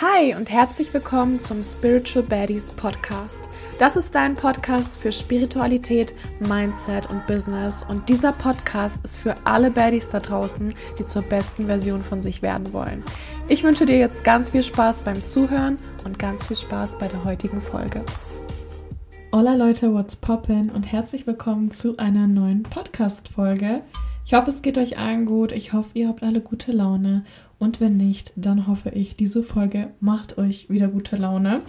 Hi und herzlich willkommen zum Spiritual Baddies Podcast. Das ist dein Podcast für Spiritualität, Mindset und Business und dieser Podcast ist für alle Baddies da draußen, die zur besten Version von sich werden wollen. Ich wünsche dir jetzt ganz viel Spaß beim Zuhören und ganz viel Spaß bei der heutigen Folge. Hola Leute, what's poppin und herzlich willkommen zu einer neuen Podcast-Folge. Ich hoffe, es geht euch allen gut. Ich hoffe, ihr habt alle gute Laune. Und wenn nicht, dann hoffe ich, diese Folge macht euch wieder gute Laune.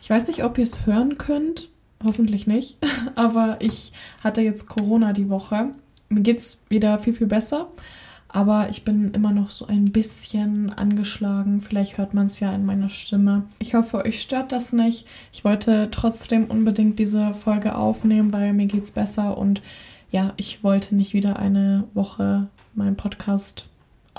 Ich weiß nicht, ob ihr es hören könnt. Hoffentlich nicht. Aber ich hatte jetzt Corona die Woche. Mir geht es wieder viel, viel besser. Aber ich bin immer noch so ein bisschen angeschlagen. Vielleicht hört man es ja in meiner Stimme. Ich hoffe, euch stört das nicht. Ich wollte trotzdem unbedingt diese Folge aufnehmen, weil mir geht es besser und ja, ich wollte nicht wieder eine Woche meinen Podcast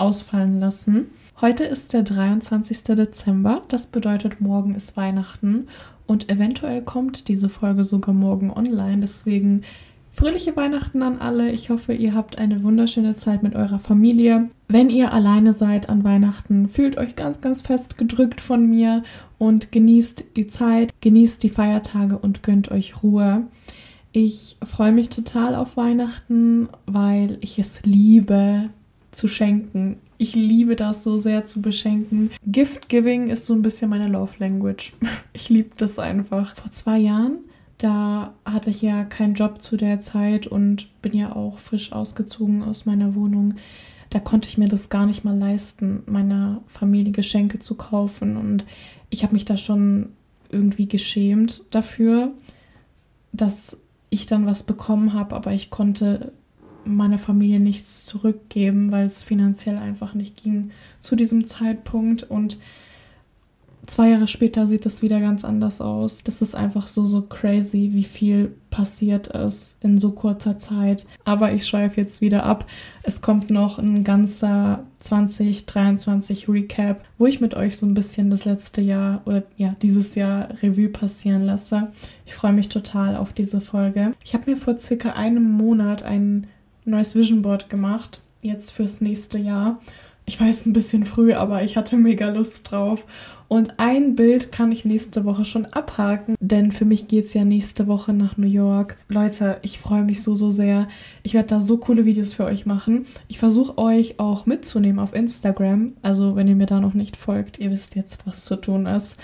ausfallen lassen. Heute ist der 23. Dezember, das bedeutet, morgen ist Weihnachten und eventuell kommt diese Folge sogar morgen online. Deswegen fröhliche Weihnachten an alle. Ich hoffe, ihr habt eine wunderschöne Zeit mit eurer Familie. Wenn ihr alleine seid an Weihnachten, fühlt euch ganz, ganz fest gedrückt von mir und genießt die Zeit, genießt die Feiertage und gönnt euch Ruhe. Ich freue mich total auf Weihnachten, weil ich es liebe zu schenken. Ich liebe das so sehr zu beschenken. Gift Giving ist so ein bisschen meine Love Language. Ich liebe das einfach. Vor zwei Jahren, da hatte ich ja keinen Job zu der Zeit und bin ja auch frisch ausgezogen aus meiner Wohnung. Da konnte ich mir das gar nicht mal leisten, meiner Familie Geschenke zu kaufen. Und ich habe mich da schon irgendwie geschämt dafür, dass ich dann was bekommen habe, aber ich konnte meiner Familie nichts zurückgeben, weil es finanziell einfach nicht ging zu diesem Zeitpunkt. Und zwei Jahre später sieht es wieder ganz anders aus. Das ist einfach so, so crazy, wie viel passiert ist in so kurzer Zeit. Aber ich schweife jetzt wieder ab. Es kommt noch ein ganzer 2023 Recap, wo ich mit euch so ein bisschen das letzte Jahr oder ja, dieses Jahr Revue passieren lasse. Ich freue mich total auf diese Folge. Ich habe mir vor circa einem Monat ein neues Vision Board gemacht, jetzt fürs nächste Jahr. Ich weiß ein bisschen früh, aber ich hatte mega Lust drauf. Und ein Bild kann ich nächste Woche schon abhaken, denn für mich geht es ja nächste Woche nach New York. Leute, ich freue mich so, so sehr. Ich werde da so coole Videos für euch machen. Ich versuche euch auch mitzunehmen auf Instagram. Also, wenn ihr mir da noch nicht folgt, ihr wisst jetzt, was zu tun ist.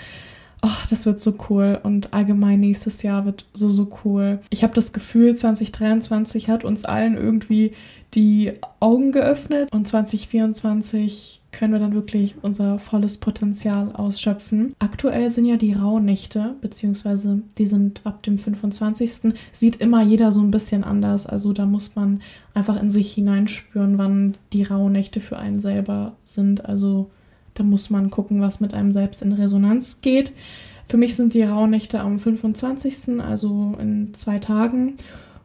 Oh, das wird so cool und allgemein nächstes Jahr wird so, so cool. Ich habe das Gefühl, 2023 hat uns allen irgendwie die Augen geöffnet und 2024 können wir dann wirklich unser volles Potenzial ausschöpfen. Aktuell sind ja die Rauhnächte, beziehungsweise die sind ab dem 25. Sieht immer jeder so ein bisschen anders. Also da muss man einfach in sich hineinspüren, wann die Rauhnächte für einen selber sind. Also da muss man gucken, was mit einem selbst in Resonanz geht. Für mich sind die Rauhnächte am 25., also in zwei Tagen.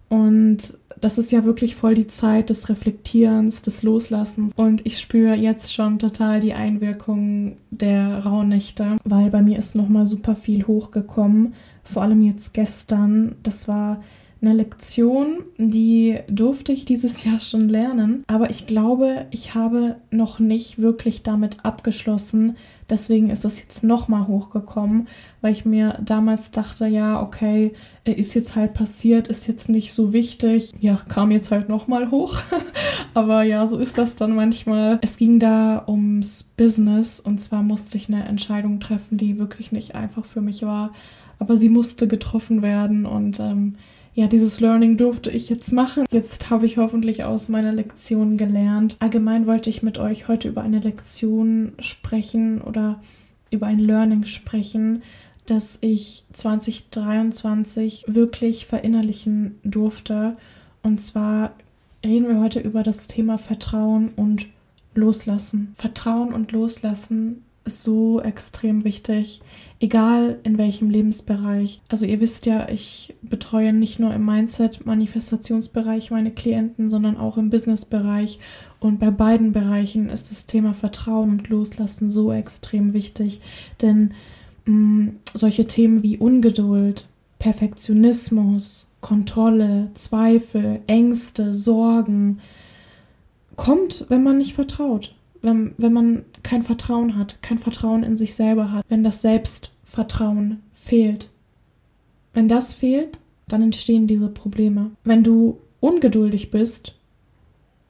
Und das ist ja wirklich voll die Zeit des Reflektierens, des Loslassens. Und ich spüre jetzt schon total die Einwirkung der Rauhnächte, weil bei mir ist nochmal super viel hochgekommen. Vor allem jetzt gestern. Das war eine Lektion, die durfte ich dieses Jahr schon lernen, aber ich glaube, ich habe noch nicht wirklich damit abgeschlossen. Deswegen ist es jetzt nochmal hochgekommen, weil ich mir damals dachte, ja, okay, ist jetzt halt passiert, ist jetzt nicht so wichtig. Ja, kam jetzt halt nochmal hoch. aber ja, so ist das dann manchmal. Es ging da ums Business und zwar musste ich eine Entscheidung treffen, die wirklich nicht einfach für mich war, aber sie musste getroffen werden und ähm, ja, dieses Learning durfte ich jetzt machen. Jetzt habe ich hoffentlich aus meiner Lektion gelernt. Allgemein wollte ich mit euch heute über eine Lektion sprechen oder über ein Learning sprechen, das ich 2023 wirklich verinnerlichen durfte. Und zwar reden wir heute über das Thema Vertrauen und Loslassen. Vertrauen und Loslassen ist so extrem wichtig egal in welchem Lebensbereich. Also ihr wisst ja, ich betreue nicht nur im Mindset-Manifestationsbereich meine Klienten, sondern auch im Business-Bereich. Und bei beiden Bereichen ist das Thema Vertrauen und Loslassen so extrem wichtig. Denn mh, mm, solche Themen wie Ungeduld, Perfektionismus, Kontrolle, Zweifel, Ängste, Sorgen, kommt, wenn man nicht vertraut wenn, wenn man kein Vertrauen hat, kein Vertrauen in sich selber hat, wenn das Selbstvertrauen fehlt. Wenn das fehlt, dann entstehen diese Probleme. Wenn du ungeduldig bist,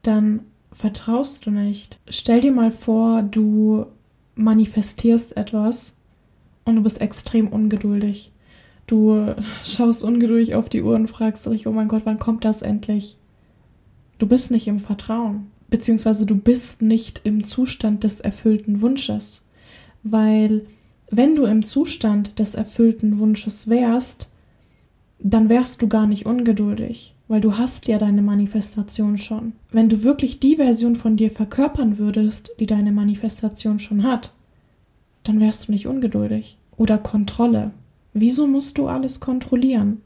dann vertraust du nicht. Stell dir mal vor, du manifestierst etwas und du bist extrem ungeduldig. Du schaust ungeduldig auf die Uhr und fragst dich, oh mein Gott, wann kommt das endlich? Du bist nicht im Vertrauen, beziehungsweise du bist nicht im Zustand des erfüllten Wunsches, weil wenn du im Zustand des erfüllten Wunsches wärst, dann wärst du gar nicht ungeduldig, weil du hast ja deine Manifestation schon. Wenn du wirklich die Version von dir verkörpern würdest, die deine Manifestation schon hat, dann wärst du nicht ungeduldig. Oder Kontrolle. Wieso musst du alles kontrollieren?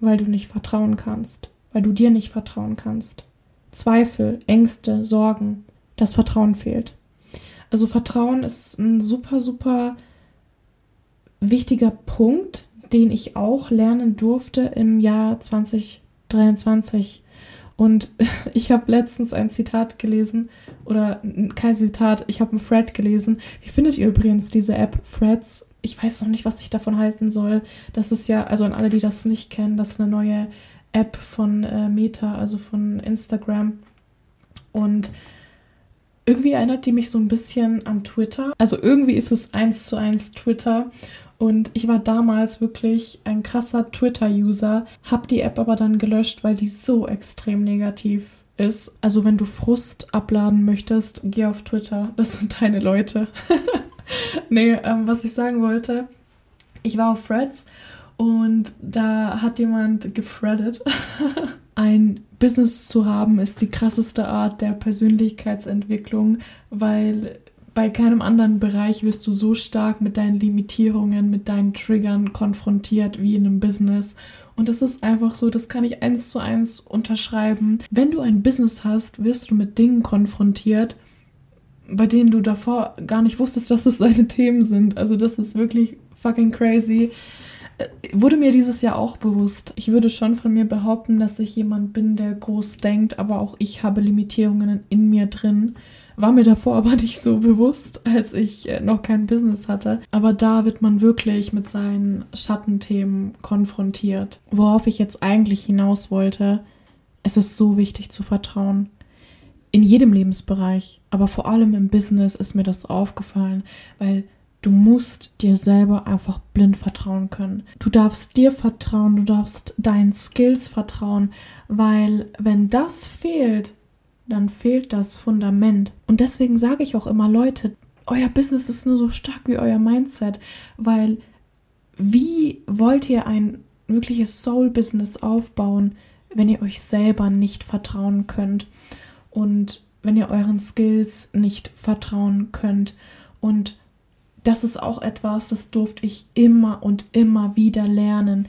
Weil du nicht vertrauen kannst, weil du dir nicht vertrauen kannst. Zweifel, Ängste, Sorgen, das Vertrauen fehlt. Also Vertrauen ist ein super, super wichtiger Punkt, den ich auch lernen durfte im Jahr 2023. Und ich habe letztens ein Zitat gelesen, oder kein Zitat, ich habe ein Thread gelesen. Wie findet ihr übrigens diese App Threads? Ich weiß noch nicht, was ich davon halten soll. Das ist ja, also an alle, die das nicht kennen, das ist eine neue App von äh, Meta, also von Instagram. Und irgendwie erinnert die mich so ein bisschen an Twitter. Also irgendwie ist es eins zu eins Twitter. Und ich war damals wirklich ein krasser Twitter-User, hab die App aber dann gelöscht, weil die so extrem negativ ist. Also wenn du Frust abladen möchtest, geh auf Twitter. Das sind deine Leute. nee, ähm, was ich sagen wollte, ich war auf Threads und da hat jemand gefreddet. Ein Business zu haben ist die krasseste Art der Persönlichkeitsentwicklung, weil bei keinem anderen Bereich wirst du so stark mit deinen Limitierungen, mit deinen Triggern konfrontiert wie in einem Business. Und das ist einfach so, das kann ich eins zu eins unterschreiben. Wenn du ein Business hast, wirst du mit Dingen konfrontiert, bei denen du davor gar nicht wusstest, dass es deine Themen sind. Also das ist wirklich fucking crazy. Wurde mir dieses Jahr auch bewusst. Ich würde schon von mir behaupten, dass ich jemand bin, der groß denkt, aber auch ich habe Limitierungen in mir drin. War mir davor aber nicht so bewusst, als ich äh, noch kein Business hatte. Aber da wird man wirklich mit seinen Schattenthemen konfrontiert. Worauf ich jetzt eigentlich hinaus wollte, es ist so wichtig zu vertrauen. In jedem Lebensbereich, aber vor allem im Business ist mir das aufgefallen, weil du musst dir selber einfach blind vertrauen können. Du darfst dir vertrauen, du darfst deinen Skills vertrauen, weil wenn das fehlt, dann fehlt das Fundament. Und deswegen sage ich auch immer, Leute, euer Business ist nur so stark wie euer Mindset, weil wie wollt ihr ein wirkliches Soul-Business aufbauen, wenn ihr euch selber nicht vertrauen könnt und wenn ihr euren Skills nicht vertrauen könnt. Und das ist auch etwas, das durfte ich immer und immer wieder lernen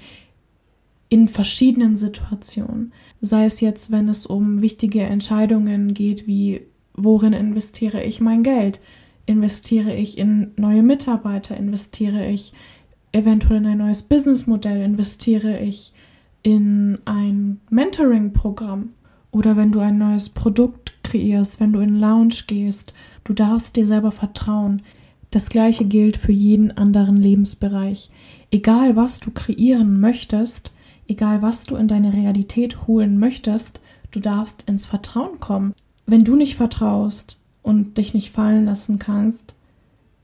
in verschiedenen Situationen. Sei es jetzt, wenn es um wichtige Entscheidungen geht, wie worin investiere ich mein Geld? Investiere ich in neue Mitarbeiter? Investiere ich eventuell in ein neues Businessmodell? Investiere ich in ein Mentoring-Programm? Oder wenn du ein neues Produkt kreierst, wenn du in Lounge gehst, du darfst dir selber vertrauen. Das gleiche gilt für jeden anderen Lebensbereich. Egal was du kreieren möchtest, egal was du in deine Realität holen möchtest, du darfst ins Vertrauen kommen. Wenn du nicht vertraust und dich nicht fallen lassen kannst,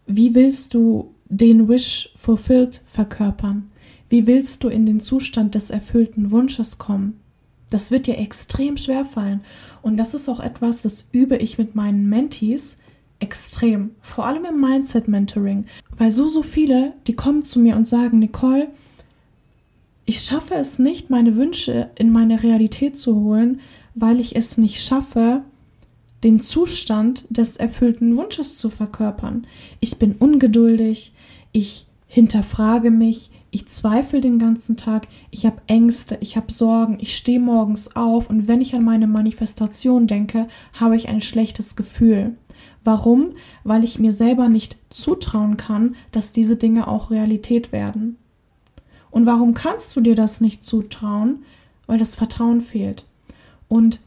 wie willst du den Wish fulfilled verkörpern? Wie willst du in den Zustand des erfüllten Wunsches kommen? Das wird dir extrem schwer fallen. Und das ist auch etwas, das übe ich mit meinen Mentees extrem. Vor allem im Mindset-Mentoring. Weil so, so viele, die kommen zu mir und sagen, Nicole, ich schaffe es nicht, meine Wünsche in meine Realität zu holen, weil ich es nicht schaffe, den Zustand des erfüllten Wunsches zu verkörpern. Ich bin ungeduldig, ich hinterfrage mich, ich zweifle den ganzen Tag, ich habe Ängste, ich habe Sorgen, ich stehe morgens auf und wenn ich an meine Manifestation denke, habe ich ein schlechtes Gefühl. Warum? Weil ich mir selber nicht zutrauen kann, dass diese Dinge auch Realität werden. Und warum kannst du dir das nicht zutrauen? Weil das Vertrauen fehlt. Und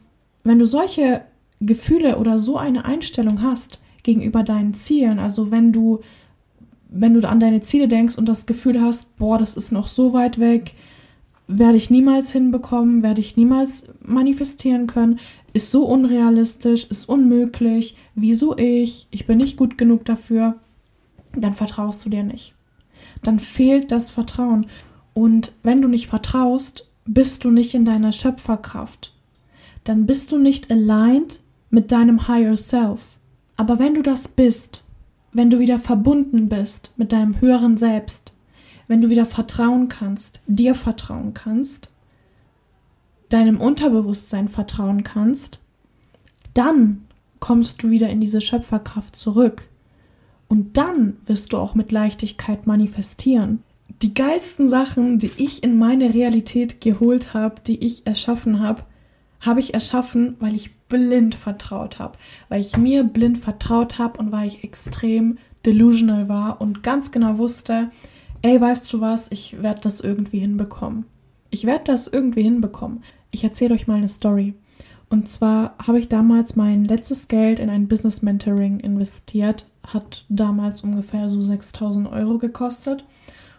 wenn du solche Gefühle oder so eine Einstellung hast, gegenüber deinen Zielen. Also wenn du, wenn du an deine Ziele denkst und das Gefühl hast, boah, das ist noch so weit weg, werde ich niemals hinbekommen, werde ich niemals manifestieren können, ist so unrealistisch, ist unmöglich, wieso ich, ich bin nicht gut genug dafür, dann vertraust du dir nicht. Dann fehlt das Vertrauen. Und wenn du nicht vertraust, bist du nicht in deiner Schöpferkraft. Dann bist du nicht aligned mit deinem Higher Self. Aber wenn du das bist, wenn du wieder verbunden bist mit deinem höheren Selbst, wenn du wieder vertrauen kannst, dir vertrauen kannst, deinem Unterbewusstsein vertrauen kannst, dann kommst du wieder in diese Schöpferkraft zurück. Und dann wirst du auch mit Leichtigkeit manifestieren. Die geilsten Sachen, die ich in meine Realität geholt habe, die ich erschaffen habe, habe ich erschaffen, weil ich blind vertraut habe. Weil ich mir blind vertraut habe und weil ich extrem delusional war und ganz genau wusste, ey, weißt du was, ich werde das irgendwie hinbekommen. Ich werde das irgendwie hinbekommen. Ich erzähle euch mal eine Story. Und zwar habe ich damals mein letztes Geld in ein Business Mentoring investiert. Hat damals ungefähr so 6000 Euro gekostet.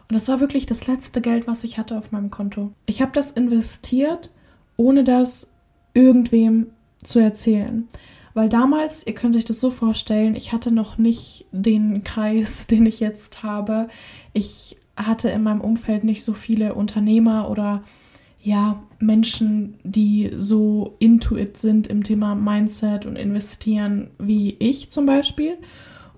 Und das war wirklich das letzte Geld, was ich hatte auf meinem Konto. Ich habe das investiert, ohne das irgendwem zu erzählen. Weil damals, ihr könnt euch das so vorstellen, ich hatte noch nicht den Kreis, den ich jetzt habe. Ich hatte in meinem Umfeld nicht so viele Unternehmer oder ja, Menschen, die so intuit sind im Thema Mindset und investieren wie ich zum Beispiel.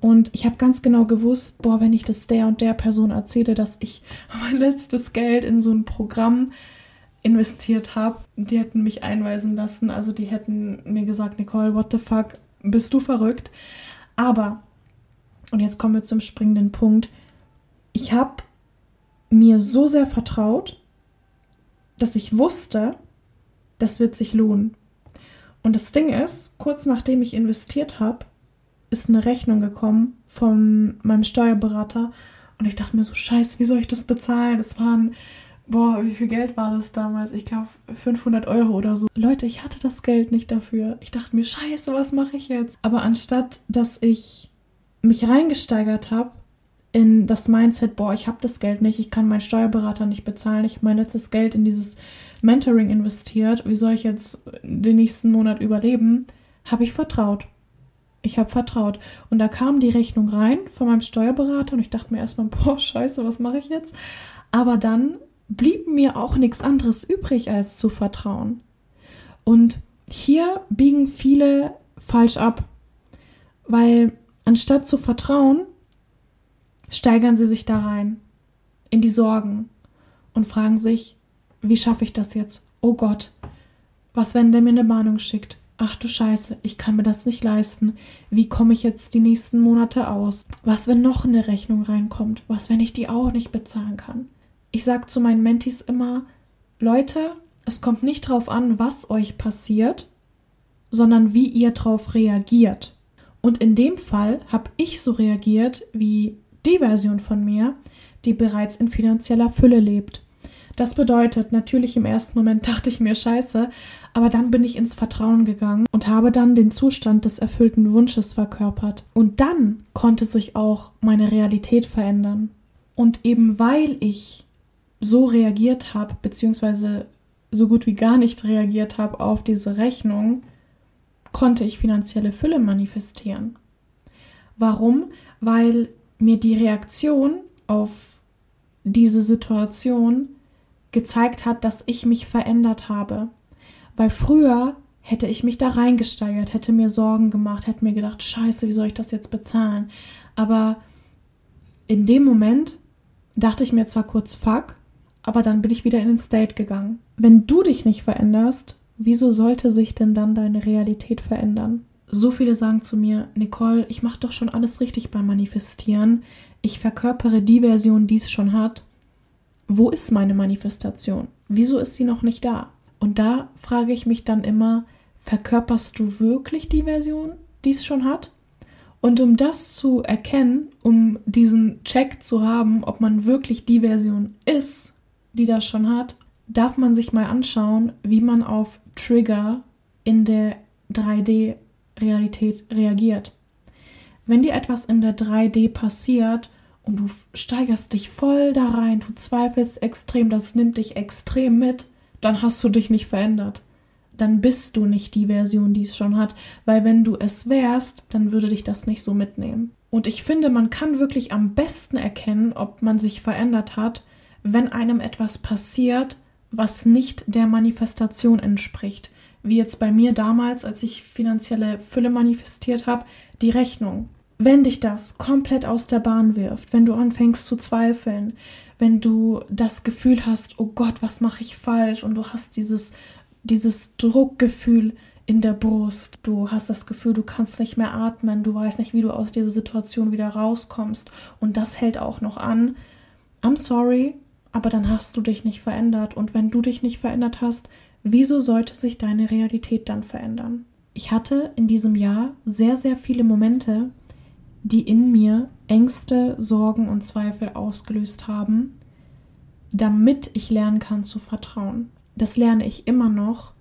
Und ich habe ganz genau gewusst, boah, wenn ich das der und der Person erzähle, dass ich mein letztes Geld in so ein Programm investiert habe, die hätten mich einweisen lassen. Also die hätten mir gesagt, Nicole, what the fuck, bist du verrückt? Aber, und jetzt kommen wir zum springenden Punkt, ich habe mir so sehr vertraut, dass ich wusste, das wird sich lohnen. Und das Ding ist, kurz nachdem ich investiert habe, ist eine Rechnung gekommen von meinem Steuerberater und ich dachte mir so, scheiße, wie soll ich das bezahlen? Das waren Boah, wie viel Geld war das damals? Ich glaube 500 Euro oder so. Leute, ich hatte das Geld nicht dafür. Ich dachte mir, scheiße, was mache ich jetzt? Aber anstatt, dass ich mich reingesteigert habe in das Mindset, boah, ich habe das Geld nicht, ich kann meinen Steuerberater nicht bezahlen, ich habe mein letztes Geld in dieses Mentoring investiert, wie soll ich jetzt den nächsten Monat überleben, habe ich vertraut. Ich habe vertraut. Und da kam die Rechnung rein von meinem Steuerberater und ich dachte mir erstmal, boah, scheiße, was mache ich jetzt? Aber dann blieb mir auch nichts anderes übrig, als zu vertrauen. Und hier biegen viele falsch ab, weil anstatt zu vertrauen, steigern sie sich da rein in die Sorgen und fragen sich, wie schaffe ich das jetzt? Oh Gott, was, wenn der mir eine Mahnung schickt? Ach du Scheiße, ich kann mir das nicht leisten. Wie komme ich jetzt die nächsten Monate aus? Was, wenn noch eine Rechnung reinkommt? Was, wenn ich die auch nicht bezahlen kann? Ich sage zu meinen Mentis immer, Leute, es kommt nicht drauf an, was euch passiert, sondern wie ihr darauf reagiert. Und in dem Fall habe ich so reagiert wie die Version von mir, die bereits in finanzieller Fülle lebt. Das bedeutet, natürlich im ersten Moment dachte ich mir scheiße, aber dann bin ich ins Vertrauen gegangen und habe dann den Zustand des erfüllten Wunsches verkörpert. Und dann konnte sich auch meine Realität verändern. Und eben weil ich so reagiert habe, beziehungsweise so gut wie gar nicht reagiert habe auf diese Rechnung, konnte ich finanzielle Fülle manifestieren. Warum? Weil mir die Reaktion auf diese Situation gezeigt hat, dass ich mich verändert habe. Weil früher hätte ich mich da reingesteigert, hätte mir Sorgen gemacht, hätte mir gedacht, scheiße, wie soll ich das jetzt bezahlen? Aber in dem Moment dachte ich mir zwar kurz, fuck, aber dann bin ich wieder in den State gegangen. Wenn du dich nicht veränderst, wieso sollte sich denn dann deine Realität verändern? So viele sagen zu mir, Nicole, ich mache doch schon alles richtig beim Manifestieren. Ich verkörpere die Version, die es schon hat. Wo ist meine Manifestation? Wieso ist sie noch nicht da? Und da frage ich mich dann immer, verkörperst du wirklich die Version, die es schon hat? Und um das zu erkennen, um diesen Check zu haben, ob man wirklich die Version ist, die das schon hat, darf man sich mal anschauen, wie man auf Trigger in der 3D-Realität reagiert. Wenn dir etwas in der 3D passiert und du steigerst dich voll da rein, du zweifelst extrem, das nimmt dich extrem mit, dann hast du dich nicht verändert. Dann bist du nicht die Version, die es schon hat, weil wenn du es wärst, dann würde dich das nicht so mitnehmen. Und ich finde, man kann wirklich am besten erkennen, ob man sich verändert hat, wenn einem etwas passiert, was nicht der Manifestation entspricht. Wie jetzt bei mir damals, als ich finanzielle Fülle manifestiert habe, die Rechnung. Wenn dich das komplett aus der Bahn wirft, wenn du anfängst zu zweifeln, wenn du das Gefühl hast, oh Gott, was mache ich falsch? Und du hast dieses, dieses Druckgefühl in der Brust, du hast das Gefühl, du kannst nicht mehr atmen, du weißt nicht, wie du aus dieser Situation wieder rauskommst. Und das hält auch noch an. I'm sorry, aber dann hast du dich nicht verändert. Und wenn du dich nicht verändert hast, wieso sollte sich deine Realität dann verändern? Ich hatte in diesem Jahr sehr, sehr viele Momente, die in mir Ängste, Sorgen und Zweifel ausgelöst haben, damit ich lernen kann zu vertrauen. Das lerne ich immer noch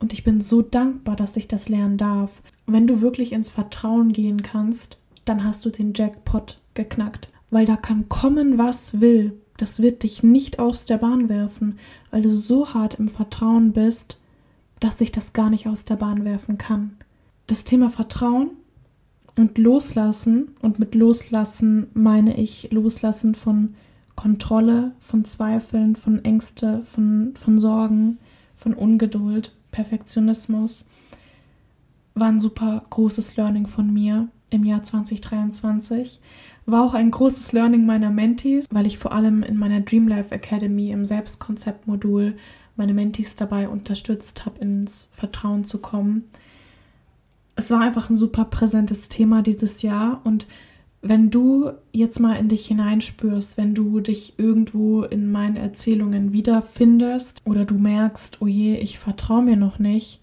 und ich bin so dankbar, dass ich das lernen darf. Wenn du wirklich ins Vertrauen gehen kannst, dann hast du den Jackpot geknackt, weil da kann kommen, was will. Das wird dich nicht aus der Bahn werfen, weil du so hart im Vertrauen bist, dass dich das gar nicht aus der Bahn werfen kann. Das Thema Vertrauen und Loslassen, und mit Loslassen meine ich Loslassen von Kontrolle, von Zweifeln, von Ängste, von, von Sorgen, von Ungeduld, Perfektionismus, war ein super großes Learning von mir im Jahr 2023. War auch ein großes Learning meiner Mentees, weil ich vor allem in meiner Dream Life Academy im Selbstkonzeptmodul meine Mentees dabei unterstützt habe, ins Vertrauen zu kommen es war einfach ein super präsentes Thema dieses Jahr und wenn du jetzt mal in dich hineinspürst, wenn du dich irgendwo in meinen Erzählungen wiederfindest oder du merkst, oh je, ich vertraue mir noch nicht,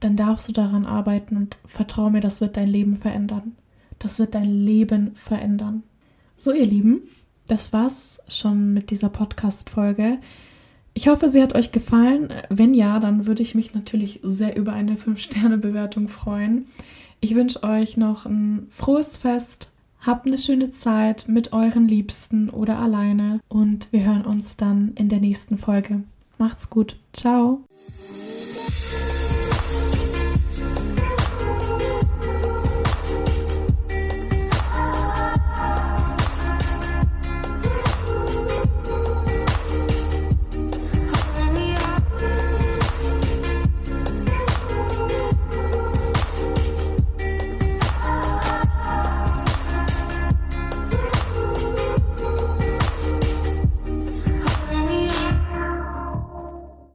dann darfst du daran arbeiten und vertraue mir, das wird dein Leben verändern. Das wird dein Leben verändern. So, ihr Lieben, das war's schon mit dieser Podcast-Folge. Ich hoffe, sie hat euch gefallen. Wenn ja, dann würde ich mich natürlich sehr über eine 5-Sterne-Bewertung freuen. Ich wünsche euch noch ein frohes Fest. Habt eine schöne Zeit mit euren Liebsten oder alleine und wir hören uns dann in der nächsten Folge. Macht's gut. Ciao.